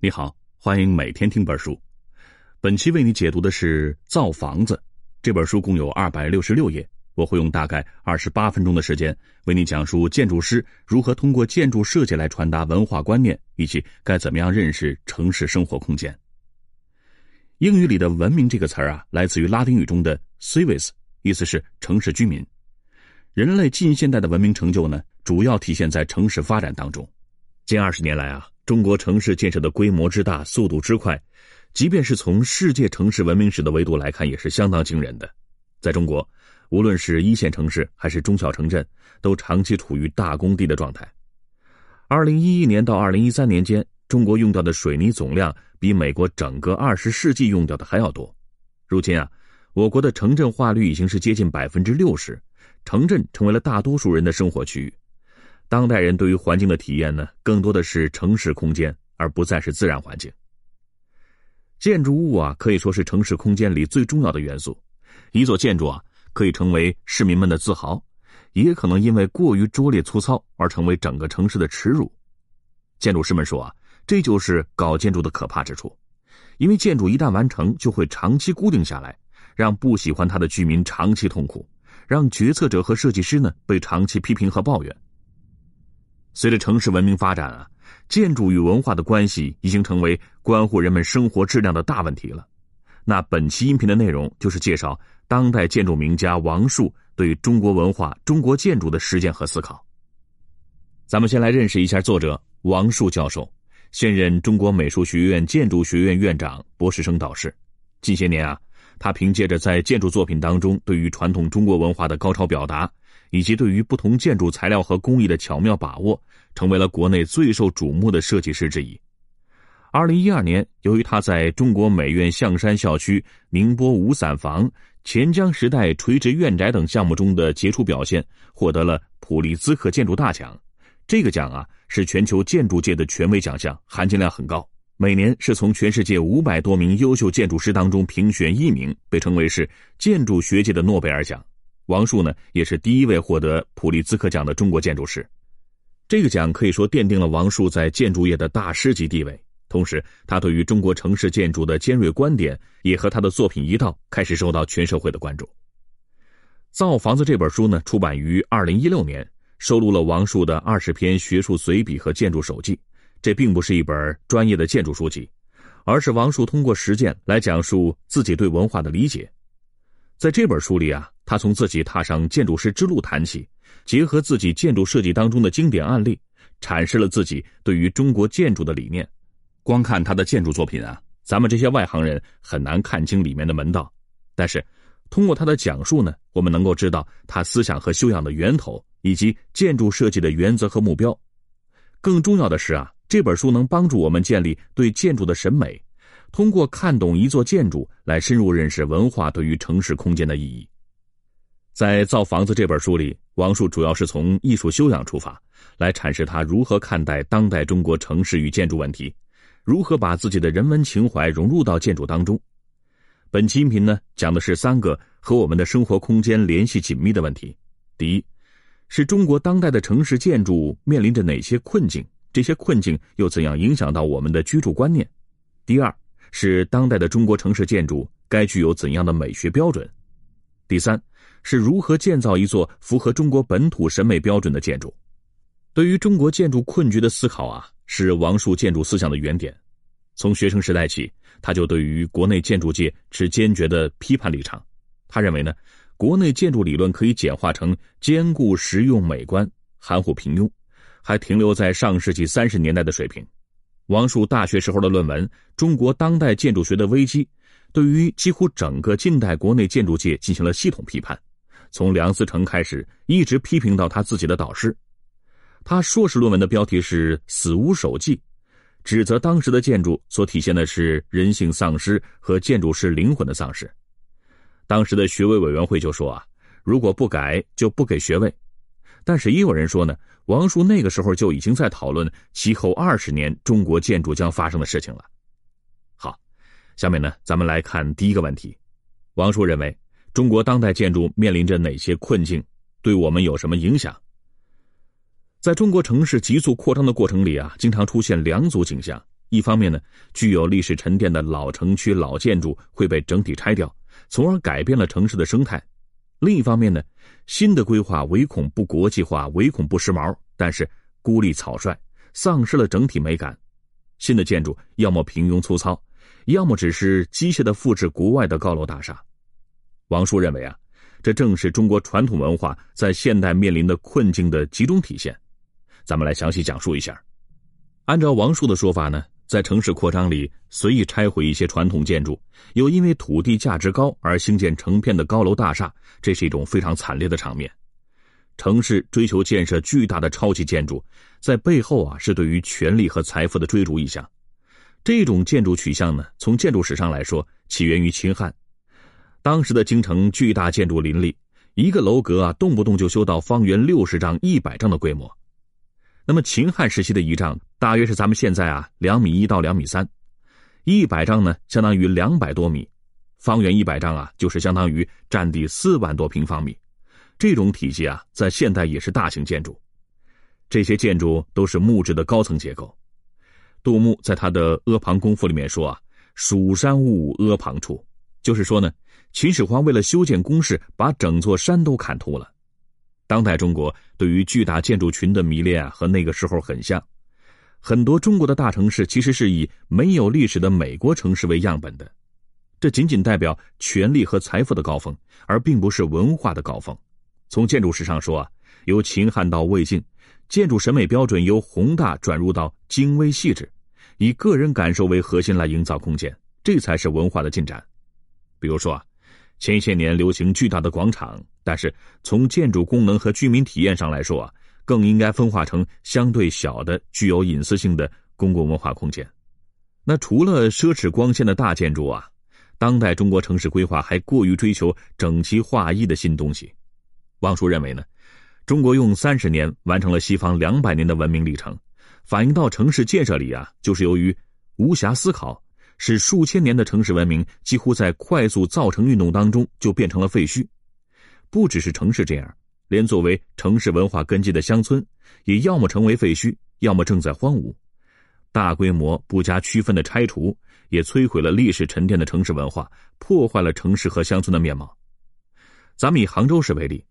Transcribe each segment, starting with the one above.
你好，欢迎每天听本书。本期为你解读的是《造房子》这本书，共有二百六十六页。我会用大概二十八分钟的时间，为你讲述建筑师如何通过建筑设计来传达文化观念，以及该怎么样认识城市生活空间。英语里的“文明”这个词儿啊，来自于拉丁语中的 “civis”，意思是城市居民。人类近现代的文明成就呢，主要体现在城市发展当中。近二十年来啊。中国城市建设的规模之大、速度之快，即便是从世界城市文明史的维度来看，也是相当惊人的。在中国，无论是一线城市还是中小城镇，都长期处于大工地的状态。二零一一年到二零一三年间，中国用掉的水泥总量比美国整个二十世纪用掉的还要多。如今啊，我国的城镇化率已经是接近百分之六十，城镇成为了大多数人的生活区域。当代人对于环境的体验呢，更多的是城市空间，而不再是自然环境。建筑物啊，可以说是城市空间里最重要的元素。一座建筑啊，可以成为市民们的自豪，也可能因为过于拙劣粗糙而成为整个城市的耻辱。建筑师们说啊，这就是搞建筑的可怕之处，因为建筑一旦完成，就会长期固定下来，让不喜欢它的居民长期痛苦，让决策者和设计师呢被长期批评和抱怨。随着城市文明发展啊，建筑与文化的关系已经成为关乎人们生活质量的大问题了。那本期音频的内容就是介绍当代建筑名家王树对中国文化、中国建筑的实践和思考。咱们先来认识一下作者王树教授，现任中国美术学院建筑学院院长、博士生导师。近些年啊，他凭借着在建筑作品当中对于传统中国文化的高超表达。以及对于不同建筑材料和工艺的巧妙把握，成为了国内最受瞩目的设计师之一。二零一二年，由于他在中国美院象山校区、宁波五散房、钱江时代垂直院宅等项目中的杰出表现，获得了普利兹克建筑大奖。这个奖啊，是全球建筑界的权威奖项，含金量很高。每年是从全世界五百多名优秀建筑师当中评选一名，被称为是建筑学界的诺贝尔奖。王树呢，也是第一位获得普利兹克奖的中国建筑师。这个奖可以说奠定了王树在建筑业的大师级地位。同时，他对于中国城市建筑的尖锐观点，也和他的作品一道，开始受到全社会的关注。《造房子》这本书呢，出版于二零一六年，收录了王树的二十篇学术随笔和建筑手记。这并不是一本专业的建筑书籍，而是王树通过实践来讲述自己对文化的理解。在这本书里啊。他从自己踏上建筑师之路谈起，结合自己建筑设计当中的经典案例，阐释了自己对于中国建筑的理念。光看他的建筑作品啊，咱们这些外行人很难看清里面的门道。但是，通过他的讲述呢，我们能够知道他思想和修养的源头，以及建筑设计的原则和目标。更重要的是啊，这本书能帮助我们建立对建筑的审美，通过看懂一座建筑来深入认识文化对于城市空间的意义。在《造房子》这本书里，王树主要是从艺术修养出发，来阐释他如何看待当代中国城市与建筑问题，如何把自己的人文情怀融入到建筑当中。本期音频呢，讲的是三个和我们的生活空间联系紧密的问题：第一，是中国当代的城市建筑面临着哪些困境？这些困境又怎样影响到我们的居住观念？第二，是当代的中国城市建筑该具有怎样的美学标准？第三。是如何建造一座符合中国本土审美标准的建筑？对于中国建筑困局的思考啊，是王树建筑思想的原点。从学生时代起，他就对于国内建筑界持坚决的批判立场。他认为呢，国内建筑理论可以简化成坚固实用美观、含糊平庸，还停留在上世纪三十年代的水平。王树大学时候的论文《中国当代建筑学的危机》，对于几乎整个近代国内建筑界进行了系统批判。从梁思成开始，一直批评到他自己的导师。他硕士论文的标题是《死屋手记》，指责当时的建筑所体现的是人性丧失和建筑师灵魂的丧失。当时的学位委员会就说啊，如果不改就不给学位。但是也有人说呢，王树那个时候就已经在讨论其后二十年中国建筑将发生的事情了。下面呢，咱们来看第一个问题。王叔认为。中国当代建筑面临着哪些困境？对我们有什么影响？在中国城市急速扩张的过程里啊，经常出现两组景象：一方面呢，具有历史沉淀的老城区老建筑会被整体拆掉，从而改变了城市的生态；另一方面呢，新的规划唯恐不国际化，唯恐不时髦，但是孤立草率，丧失了整体美感。新的建筑要么平庸粗糙，要么只是机械的复制国外的高楼大厦。王叔认为啊，这正是中国传统文化在现代面临的困境的集中体现。咱们来详细讲述一下。按照王叔的说法呢。在城市扩张里，随意拆毁一些传统建筑，又因为土地价值高而兴建成片的高楼大厦，这是一种非常惨烈的场面。城市追求建设巨大的超级建筑，在背后啊是对于权力和财富的追逐意向。这种建筑取向呢，从建筑史上来说，起源于秦汉。当时的京城巨大建筑林立，一个楼阁啊，动不动就修到方圆六十丈、一百丈的规模。那么秦汉时期的仪仗大约是咱们现在啊两米一到两米三，一百丈呢相当于两百多米，方圆一百丈啊就是相当于占地四万多平方米，这种体积啊在现代也是大型建筑。这些建筑都是木质的高层结构。杜牧在他的《阿房宫赋》里面说啊：“蜀山兀阿房处”，就是说呢，秦始皇为了修建宫室，把整座山都砍秃了。当代中国对于巨大建筑群的迷恋啊，和那个时候很像。很多中国的大城市其实是以没有历史的美国城市为样本的，这仅仅代表权力和财富的高峰，而并不是文化的高峰。从建筑史上说啊，由秦汉到魏晋，建筑审美标准由宏大转入到精微细致，以个人感受为核心来营造空间，这才是文化的进展。比如说啊。前些年流行巨大的广场，但是从建筑功能和居民体验上来说啊，更应该分化成相对小的、具有隐私性的公共文化空间。那除了奢侈光鲜的大建筑啊，当代中国城市规划还过于追求整齐划一的新东西。王叔认为呢，中国用三十年完成了西方两百年的文明历程，反映到城市建设里啊，就是由于无暇思考。使数千年的城市文明几乎在快速造成运动当中就变成了废墟。不只是城市这样，连作为城市文化根基的乡村，也要么成为废墟，要么正在荒芜。大规模不加区分的拆除，也摧毁了历史沉淀的城市文化，破坏了城市和乡村的面貌。咱们以杭州市为例，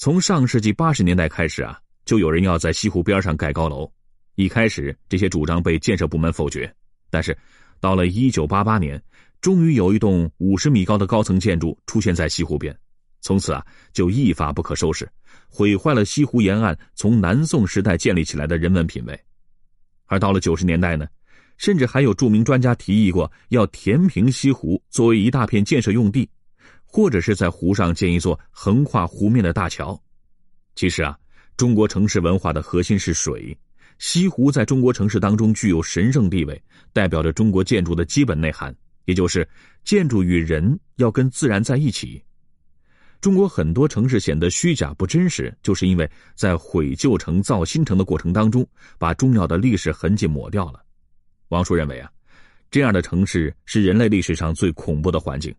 从上世纪八十年代开始啊，就有人要在西湖边上盖高楼。一开始，这些主张被建设部门否决，但是。到了一九八八年，终于有一栋五十米高的高层建筑出现在西湖边，从此啊就一发不可收拾，毁坏了西湖沿岸从南宋时代建立起来的人文品味。而到了九十年代呢，甚至还有著名专家提议过要填平西湖作为一大片建设用地，或者是在湖上建一座横跨湖面的大桥。其实啊，中国城市文化的核心是水。西湖在中国城市当中具有神圣地位，代表着中国建筑的基本内涵，也就是建筑与人要跟自然在一起。中国很多城市显得虚假不真实，就是因为在毁旧城造新城的过程当中，把重要的历史痕迹抹掉了。王叔认为啊，这样的城市是人类历史上最恐怖的环境。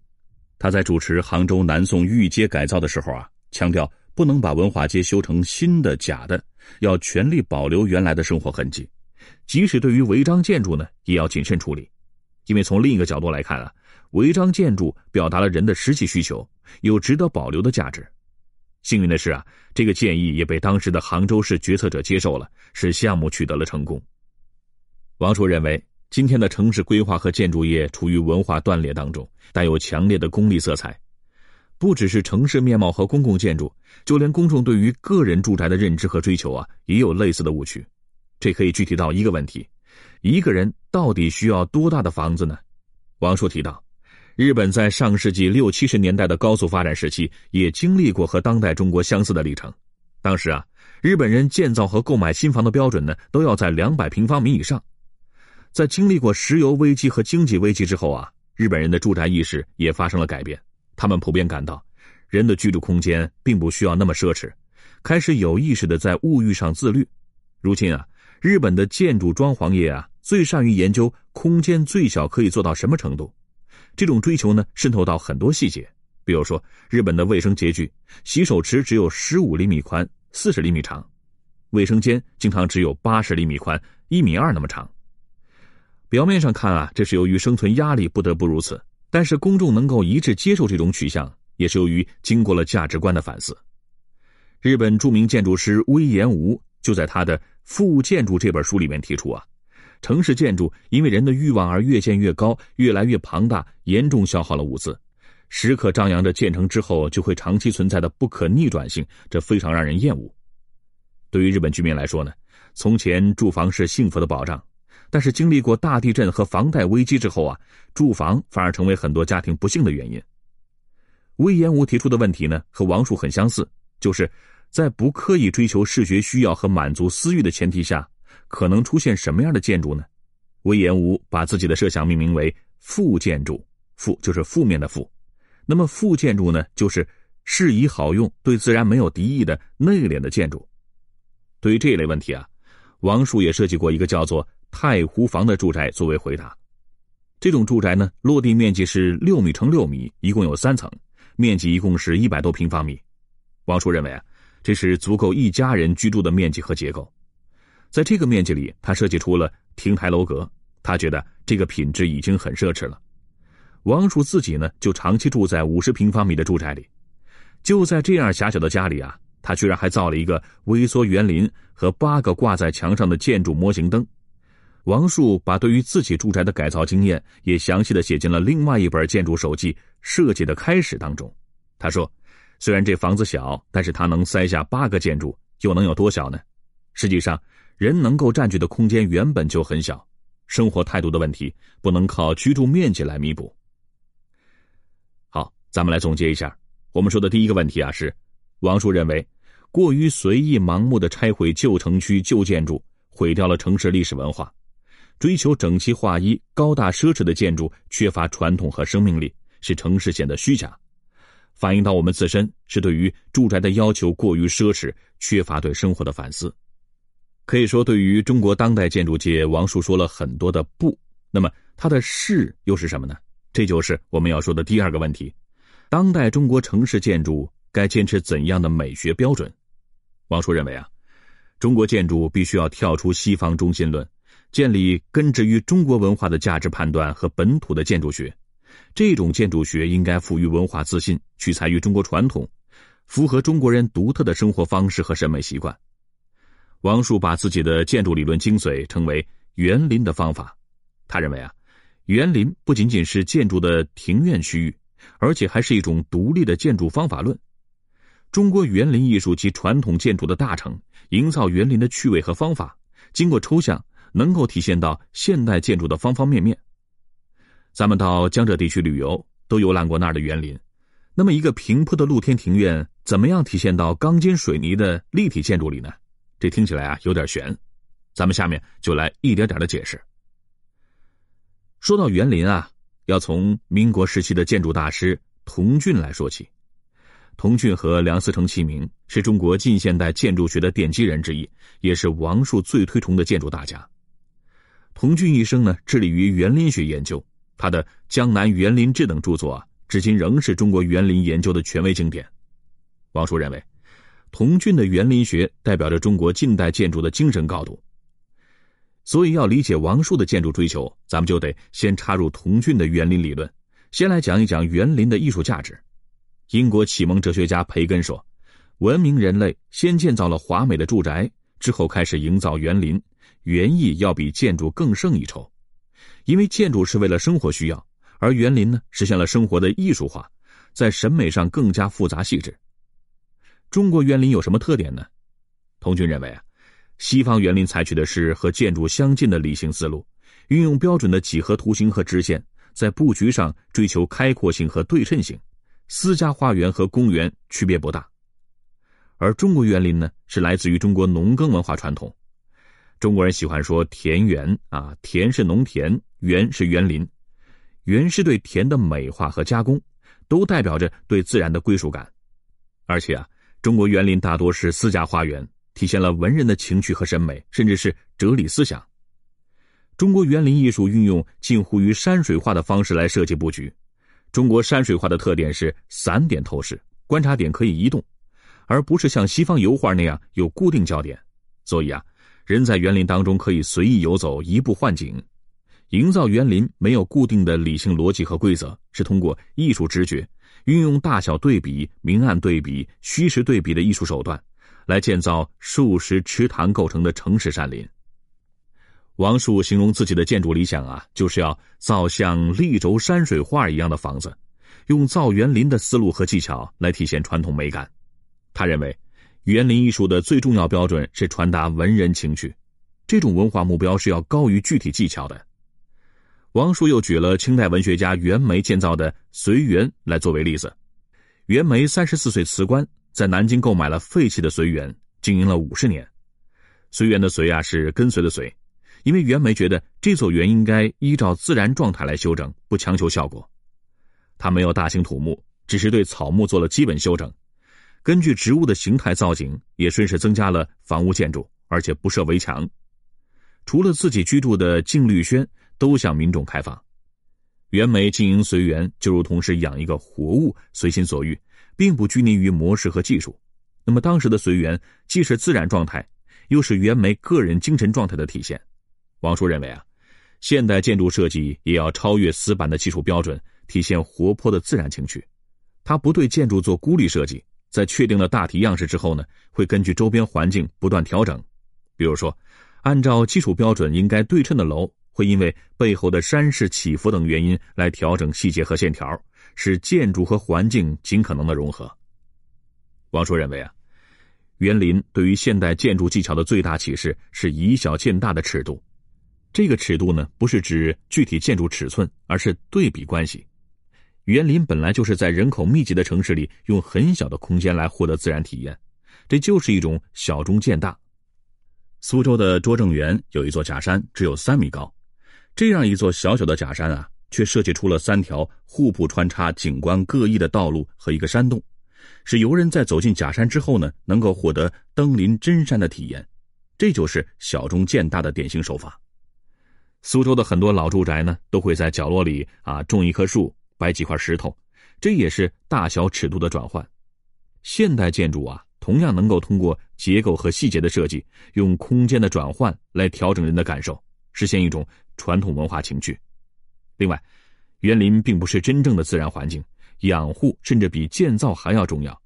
他在主持杭州南宋御街改造的时候啊，强调。不能把文化街修成新的假的，要全力保留原来的生活痕迹。即使对于违章建筑呢，也要谨慎处理，因为从另一个角度来看啊，违章建筑表达了人的实际需求，有值得保留的价值。幸运的是啊，这个建议也被当时的杭州市决策者接受了，使项目取得了成功。王叔认为，今天的城市规划和建筑业处于文化断裂当中，带有强烈的功利色彩。不只是城市面貌和公共建筑，就连公众对于个人住宅的认知和追求啊，也有类似的误区。这可以具体到一个问题：一个人到底需要多大的房子呢？王叔提到，日本在上世纪六七十年代的高速发展时期，也经历过和当代中国相似的历程。当时啊，日本人建造和购买新房的标准呢，都要在两百平方米以上。在经历过石油危机和经济危机之后啊，日本人的住宅意识也发生了改变。他们普遍感到，人的居住空间并不需要那么奢侈，开始有意识的在物欲上自律。如今啊，日本的建筑装潢业啊，最善于研究空间最小可以做到什么程度。这种追求呢，渗透到很多细节，比如说日本的卫生洁具，洗手池只有十五厘米宽、四十厘米长，卫生间经常只有八十厘米宽、一米二那么长。表面上看啊，这是由于生存压力不得不如此，但是公众能够一致接受这种取向，也是由于经过了价值观的反思。日本著名建筑师隈研吾就在他的《富建筑》这本书里面提出啊，城市建筑因为人的欲望而越建越高，越来越庞大，严重消耗了物资，时刻张扬着建成之后就会长期存在的不可逆转性，这非常让人厌恶。对于日本居民来说呢，从前住房是幸福的保障。但是经历过大地震和房贷危机之后啊，住房反而成为很多家庭不幸的原因。魏延武提出的问题呢，和王树很相似，就是在不刻意追求视觉需要和满足私欲的前提下，可能出现什么样的建筑呢？魏延武把自己的设想命名为“负建筑”，负就是负面的负。那么负建筑呢，就是适宜好用、对自然没有敌意的内敛的建筑。对于这一类问题啊，王树也设计过一个叫做。太湖房的住宅作为回答，这种住宅呢，落地面积是六米乘六米，一共有三层，面积一共是一百多平方米。王叔认为啊，这是足够一家人居住的面积和结构。在这个面积里，他设计出了亭台楼阁，他觉得这个品质已经很奢侈了。王叔自己呢，就长期住在五十平方米的住宅里，就在这样狭小的家里啊，他居然还造了一个微缩园林和八个挂在墙上的建筑模型灯。王树把对于自己住宅的改造经验也详细的写进了另外一本建筑手记《设计的开始》当中。他说：“虽然这房子小，但是它能塞下八个建筑，又能有多小呢？实际上，人能够占据的空间原本就很小。生活态度的问题不能靠居住面积来弥补。”好，咱们来总结一下，我们说的第一个问题啊是，王树认为，过于随意盲目的拆毁旧城区旧建筑，毁掉了城市历史文化。追求整齐划一、高大奢侈的建筑，缺乏传统和生命力，使城市显得虚假。反映到我们自身，是对于住宅的要求过于奢侈，缺乏对生活的反思。可以说，对于中国当代建筑界，王树说了很多的不。那么，他的是又是什么呢？这就是我们要说的第二个问题：当代中国城市建筑该坚持怎样的美学标准？王叔认为啊，中国建筑必须要跳出西方中心论。建立根植于中国文化的价值判断和本土的建筑学，这种建筑学应该赋予文化自信，取材于中国传统，符合中国人独特的生活方式和审美习惯。王树把自己的建筑理论精髓称为“园林的方法”。他认为啊，园林不仅仅是建筑的庭院区域，而且还是一种独立的建筑方法论。中国园林艺术及传统建筑的大成，营造园林的趣味和方法，经过抽象。能够体现到现代建筑的方方面面。咱们到江浙地区旅游，都游览过那儿的园林。那么，一个平铺的露天庭院，怎么样体现到钢筋水泥的立体建筑里呢？这听起来啊有点悬。咱们下面就来一点点的解释。说到园林啊，要从民国时期的建筑大师童俊来说起。童俊和梁思成齐名，是中国近现代建筑学的奠基人之一，也是王树最推崇的建筑大家。童俊一生呢，致力于园林学研究，他的《江南园林志》等著作啊，至今仍是中国园林研究的权威经典。王树认为，童俊的园林学代表着中国近代建筑的精神高度。所以，要理解王树的建筑追求，咱们就得先插入童俊的园林理论，先来讲一讲园林的艺术价值。英国启蒙哲学家培根说：“文明人类先建造了华美的住宅，之后开始营造园林。”园艺要比建筑更胜一筹，因为建筑是为了生活需要，而园林呢实现了生活的艺术化，在审美上更加复杂细致。中国园林有什么特点呢？童军认为啊，西方园林采取的是和建筑相近的理性思路，运用标准的几何图形和直线，在布局上追求开阔性和对称性，私家花园和公园区别不大。而中国园林呢，是来自于中国农耕文化传统。中国人喜欢说田园啊，田是农田，园是园林，园是对田的美化和加工，都代表着对自然的归属感。而且啊，中国园林大多是私家花园，体现了文人的情趣和审美，甚至是哲理思想。中国园林艺术运用近乎于山水画的方式来设计布局。中国山水画的特点是散点透视，观察点可以移动，而不是像西方油画那样有固定焦点。所以啊。人在园林当中可以随意游走，移步换景。营造园林没有固定的理性逻辑和规则，是通过艺术直觉，运用大小对比、明暗对比、虚实对比的艺术手段，来建造数十池塘构成的城市山林。王树形容自己的建筑理想啊，就是要造像立轴山水画一样的房子，用造园林的思路和技巧来体现传统美感。他认为，园林艺术的最重要标准是传达文人情趣，这种文化目标是要高于具体技巧的。王叔又举了清代文学家袁枚建造的随园来作为例子。袁枚三十四岁辞官，在南京购买了废弃的随园，经营了五十年。随园的“随”啊，是跟随的“随”。因为袁枚觉得这座园应该依照自然状态来修整，不强求效果。他没有大兴土木，只是对草木做了基本修整，根据植物的形态造景，也顺势增加了房屋建筑，而且不设围墙。除了自己居住的净绿轩，都向民众开放。袁枚经营随园，就如同是养一个活物，随心所欲，并不拘泥于模式和技术。那么当时的随园既是自然状态，又是袁枚个人精神状态的体现。王叔认为啊，现代建筑设计也要超越死板的技术标准，体现活泼的自然情趣。他不对建筑做孤立设计，在确定了大体样式之后呢，会根据周边环境不断调整。比如说，按照基础标准应该对称的楼，会因为背后的山势起伏等原因来调整细节和线条，使建筑和环境尽可能的融合。王叔认为啊，园林对于现代建筑技巧的最大启示是以小见大的尺度。这个尺度呢，不是指具体建筑尺寸，而是对比关系。园林本来就是在人口密集的城市里，用很小的空间来获得自然体验，这就是一种小中见大。苏州的拙政园有一座假山，只有三米高，这样一座小小的假山啊，却设计出了三条互不穿插、景观各异的道路和一个山洞，使游人在走进假山之后呢，能够获得登临真山的体验。这就是小中见大的典型手法。苏州的很多老住宅呢，都会在角落里啊种一棵树，摆几块石头，这也是大小尺度的转换。现代建筑啊，同样能够通过结构和细节的设计，用空间的转换来调整人的感受，实现一种传统文化情趣。另外，园林并不是真正的自然环境，养护甚至比建造还要重要。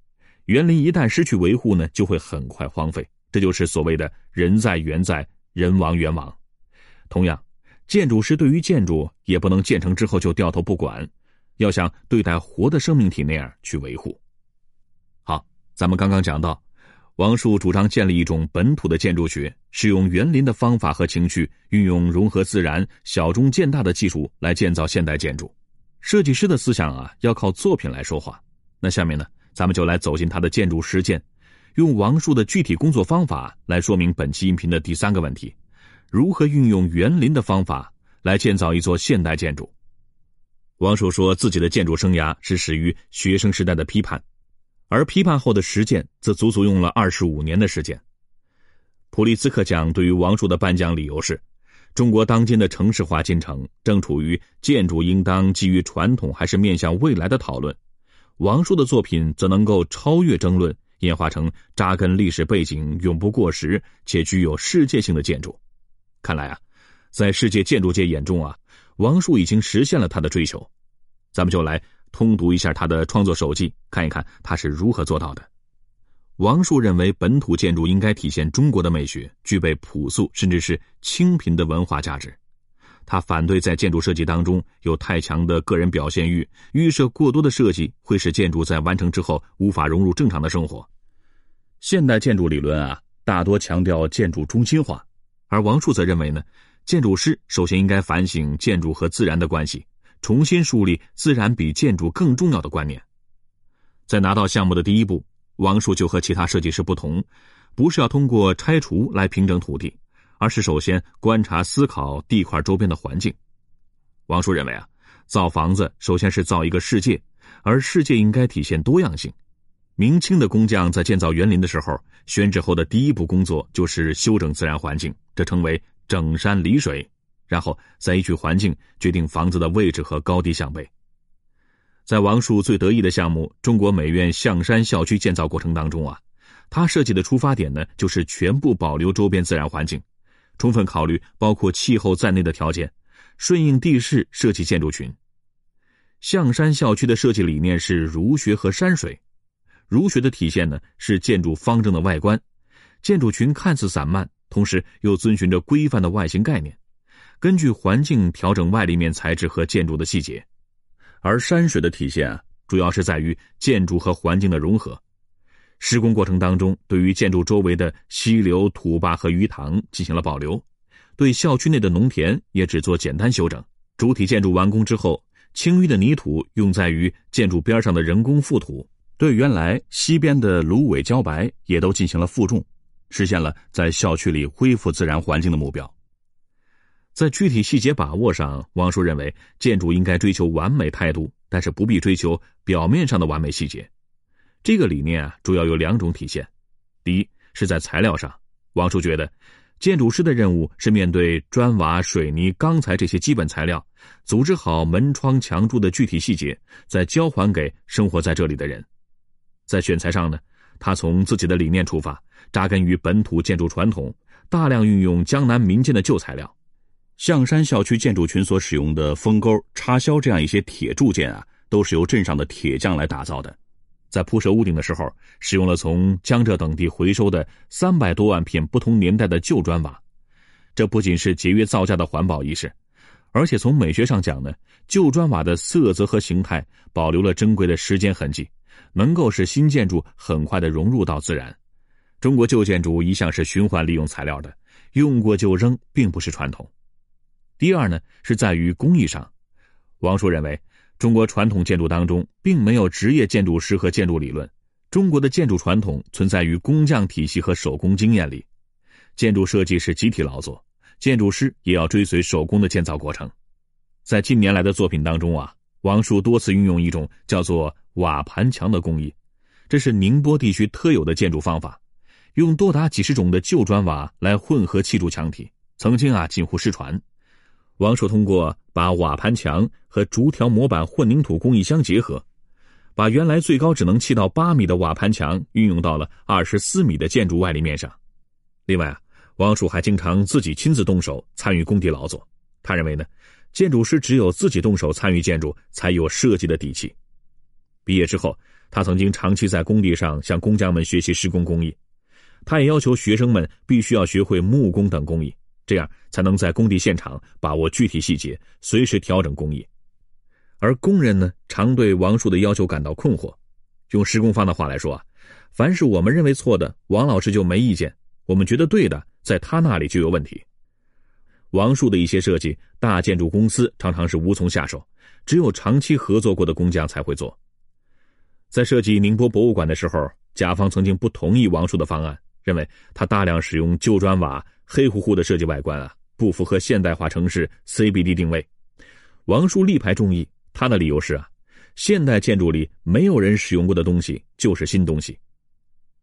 园林一旦失去维护呢，就会很快荒废。这就是所谓的人在园在，人亡园亡。同样。建筑师对于建筑也不能建成之后就掉头不管，要像对待活的生命体那样去维护。好，咱们刚刚讲到，王树主张建立一种本土的建筑学，使用园林的方法和情趣，运用融合自然、小中见大的技术来建造现代建筑。设计师的思想啊，要靠作品来说话。那下面呢，咱们就来走进他的建筑实践，用王树的具体工作方法来说明本期音频的第三个问题。如何运用园林的方法来建造一座现代建筑？王树说自己的建筑生涯是始于学生时代的批判，而批判后的实践则足足用了二十五年的时间。普利兹克奖对于王树的颁奖理由是：中国当今的城市化进程正处于建筑应当基于传统还是面向未来的讨论。王树的作品则能够超越争论，演化成扎根历史背景、永不过时且具有世界性的建筑。看来啊，在世界建筑界眼中啊，王树已经实现了他的追求。咱们就来通读一下他的创作手记，看一看他是如何做到的。王树认为，本土建筑应该体现中国的美学，具备朴素甚至是清贫的文化价值。他反对在建筑设计当中有太强的个人表现欲，预设过多的设计会使建筑在完成之后无法融入正常的生活。现代建筑理论啊，大多强调建筑中心化。而王树则认为呢，建筑师首先应该反省建筑和自然的关系，重新树立自然比建筑更重要的观念。在拿到项目的第一步，王树就和其他设计师不同，不是要通过拆除来平整土地，而是首先观察思考地块周边的环境。王树认为啊，造房子首先是造一个世界，而世界应该体现多样性。明清的工匠在建造园林的时候，选址后的第一步工作就是修整自然环境，这称为整山理水。然后再依据环境决定房子的位置和高低向北。在王树最得意的项目——中国美院象山校区建造过程当中啊，他设计的出发点呢，就是全部保留周边自然环境，充分考虑包括气候在内的条件，顺应地势设计建筑群。象山校区的设计理念是儒学和山水。儒学的体现呢是建筑方正的外观，建筑群看似散漫，同时又遵循着规范的外形概念，根据环境调整外立面材质和建筑的细节。而山水的体现啊，主要是在于建筑和环境的融合。施工过程当中，对于建筑周围的溪流、土坝和鱼塘进行了保留，对校区内的农田也只做简单修整。主体建筑完工之后，清淤的泥土用在于建筑边上的人工覆土。对原来西边的芦苇茭白也都进行了负重，实现了在校区里恢复自然环境的目标。在具体细节把握上，王叔认为建筑应该追求完美态度，但是不必追求表面上的完美细节。这个理念啊，主要有两种体现：第一是在材料上，王叔觉得建筑师的任务是面对砖瓦、水泥、钢材这些基本材料，组织好门窗、墙柱的具体细节，再交还给生活在这里的人。在选材上呢，他从自己的理念出发，扎根于本土建筑传统，大量运用江南民间的旧材料。象山校区建筑群所使用的风钩、插销这样一些铁铸件啊，都是由镇上的铁匠来打造的。在铺设屋顶的时候，使用了从江浙等地回收的三百多万片不同年代的旧砖瓦。这不仅是节约造价的环保意识，而且从美学上讲呢，旧砖瓦的色泽和形态保留了珍贵的时间痕迹。能够使新建筑很快的融入到自然。中国旧建筑一向是循环利用材料的，用过就扔，并不是传统。第二呢，是在于工艺上。王叔认为，中国传统建筑当中并没有职业建筑师和建筑理论。中国的建筑传统存在于工匠体系和手工经验里。建筑设计是集体劳作，建筑师也要追随手工的建造过程。在近年来的作品当中啊，王叔多次运用一种叫做。瓦盘墙的工艺，这是宁波地区特有的建筑方法，用多达几十种的旧砖瓦来混合砌筑墙体，曾经啊近乎失传。王叔通过把瓦盘墙和竹条模板混凝土工艺相结合，把原来最高只能砌到八米的瓦盘墙运用到了二十四米的建筑外立面上。另外啊，王叔还经常自己亲自动手参与工地劳作。他认为呢，建筑师只有自己动手参与建筑，才有设计的底气。毕业之后，他曾经长期在工地上向工匠们学习施工工艺。他也要求学生们必须要学会木工等工艺，这样才能在工地现场把握具体细节，随时调整工艺。而工人呢，常对王树的要求感到困惑。用施工方的话来说啊，凡是我们认为错的，王老师就没意见；我们觉得对的，在他那里就有问题。王树的一些设计，大建筑公司常常是无从下手，只有长期合作过的工匠才会做。在设计宁波博物馆的时候，甲方曾经不同意王树的方案，认为他大量使用旧砖瓦、黑乎乎的设计外观啊，不符合现代化城市 CBD 定位。王叔力排众议，他的理由是啊，现代建筑里没有人使用过的东西就是新东西。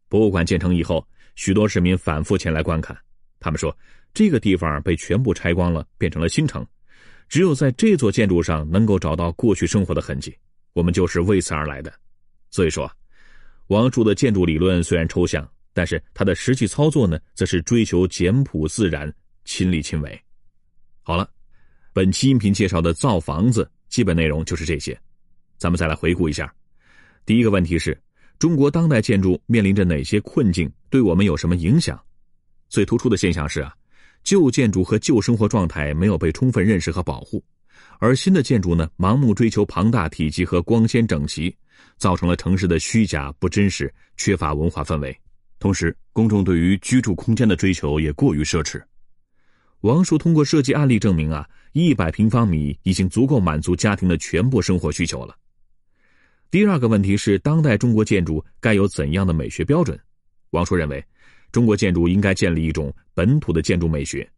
博物馆建成以后，许多市民反复前来观看，他们说这个地方被全部拆光了，变成了新城，只有在这座建筑上能够找到过去生活的痕迹，我们就是为此而来的。所以说，王树的建筑理论虽然抽象，但是他的实际操作呢，则是追求简朴自然、亲力亲为。好了，本期音频介绍的造房子基本内容就是这些。咱们再来回顾一下。第一个问题是，中国当代建筑面临着哪些困境？对我们有什么影响？最突出的现象是啊，旧建筑和旧生活状态没有被充分认识和保护，而新的建筑呢，盲目追求庞大体积和光鲜整齐。造成了城市的虚假不真实，缺乏文化氛围。同时，公众对于居住空间的追求也过于奢侈。王叔通过设计案例证明啊，一百平方米已经足够满足家庭的全部生活需求了。第二个问题是，当代中国建筑该有怎样的美学标准？王叔认为，中国建筑应该建立一种本土的建筑美学，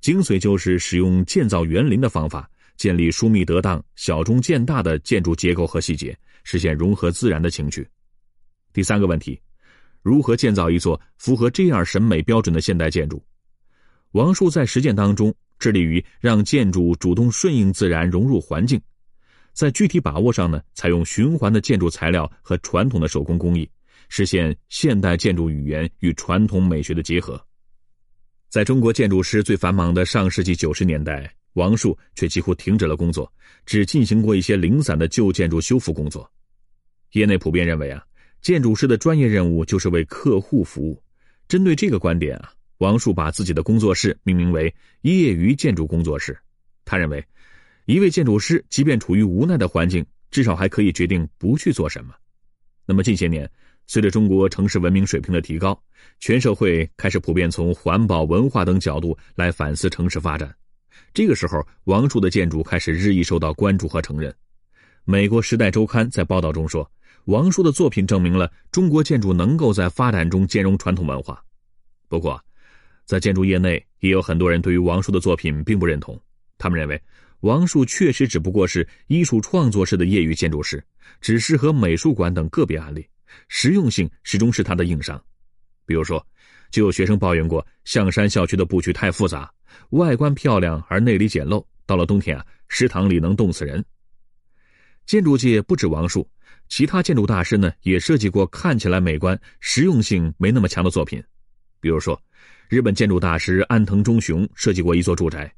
精髓就是使用建造园林的方法，建立疏密得当、小中见大的建筑结构和细节。实现融合自然的情趣。第三个问题，如何建造一座符合这样审美标准的现代建筑？王树在实践当中致力于让建筑主动顺应自然、融入环境，在具体把握上呢，采用循环的建筑材料和传统的手工工艺，实现现代建筑语言与传统美学的结合。在中国建筑师最繁忙的上世纪九十年代，王树却几乎停止了工作，只进行过一些零散的旧建筑修复工作。业内普遍认为啊，建筑师的专业任务就是为客户服务。针对这个观点啊，王树把自己的工作室命名为“业余建筑工作室”。他认为，一位建筑师即便处于无奈的环境，至少还可以决定不去做什么。那么近些年，随着中国城市文明水平的提高，全社会开始普遍从环保、文化等角度来反思城市发展。这个时候，王树的建筑开始日益受到关注和承认。美国《时代周刊》在报道中说，王树的作品证明了中国建筑能够在发展中兼容传统文化。不过，在建筑业内也有很多人对于王树的作品并不认同。他们认为，王树确实只不过是艺术创作式的业余建筑师，只适合美术馆等个别案例，实用性始终是他的硬伤。比如说，就有学生抱怨过象山校区的布局太复杂，外观漂亮而内里简陋，到了冬天啊，食堂里能冻死人。建筑界不止王树，其他建筑大师呢也设计过看起来美观、实用性没那么强的作品。比如说，日本建筑大师安藤忠雄设计过一座住宅。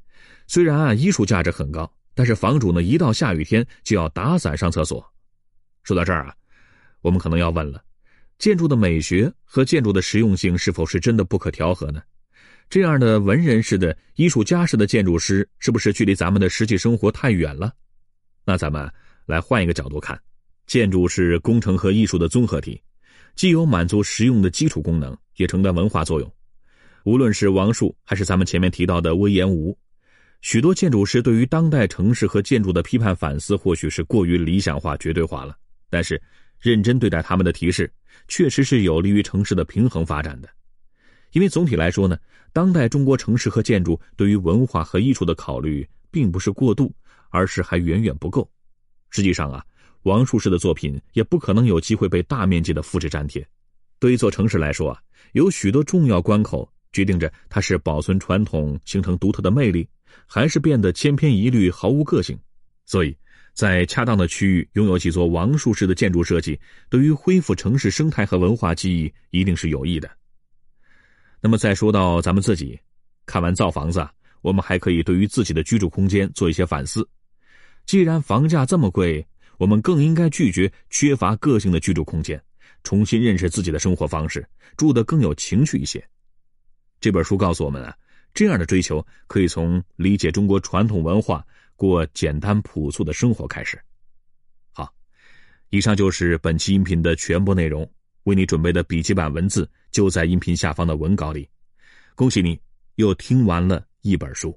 虽然啊，艺术价值很高，但是房主呢，一到下雨天就要打伞上厕所。说到这儿啊，我们可能要问了：建筑的美学和建筑的实用性是否是真的不可调和呢？这样的文人式的艺术家式的建筑师，是不是距离咱们的实际生活太远了？那咱们来换一个角度看，建筑是工程和艺术的综合体，既有满足实用的基础功能，也承担文化作用。无论是王树，还是咱们前面提到的魏延吴。许多建筑师对于当代城市和建筑的批判反思，或许是过于理想化、绝对化了。但是，认真对待他们的提示，确实是有利于城市的平衡发展的。因为总体来说呢，当代中国城市和建筑对于文化和艺术的考虑，并不是过度，而是还远远不够。实际上啊，王树式的作品也不可能有机会被大面积的复制粘贴。对一座城市来说啊，有许多重要关口决定着它是保存传统、形成独特的魅力。还是变得千篇一律、毫无个性，所以，在恰当的区域拥有几座王树式的建筑设计，对于恢复城市生态和文化记忆一定是有益的。那么，再说到咱们自己，看完造房子，我们还可以对于自己的居住空间做一些反思。既然房价这么贵，我们更应该拒绝缺乏个性的居住空间，重新认识自己的生活方式，住得更有情趣一些。这本书告诉我们啊。这样的追求可以从理解中国传统文化、过简单朴素的生活开始。好，以上就是本期音频的全部内容。为你准备的笔记版文字就在音频下方的文稿里。恭喜你，又听完了一本书。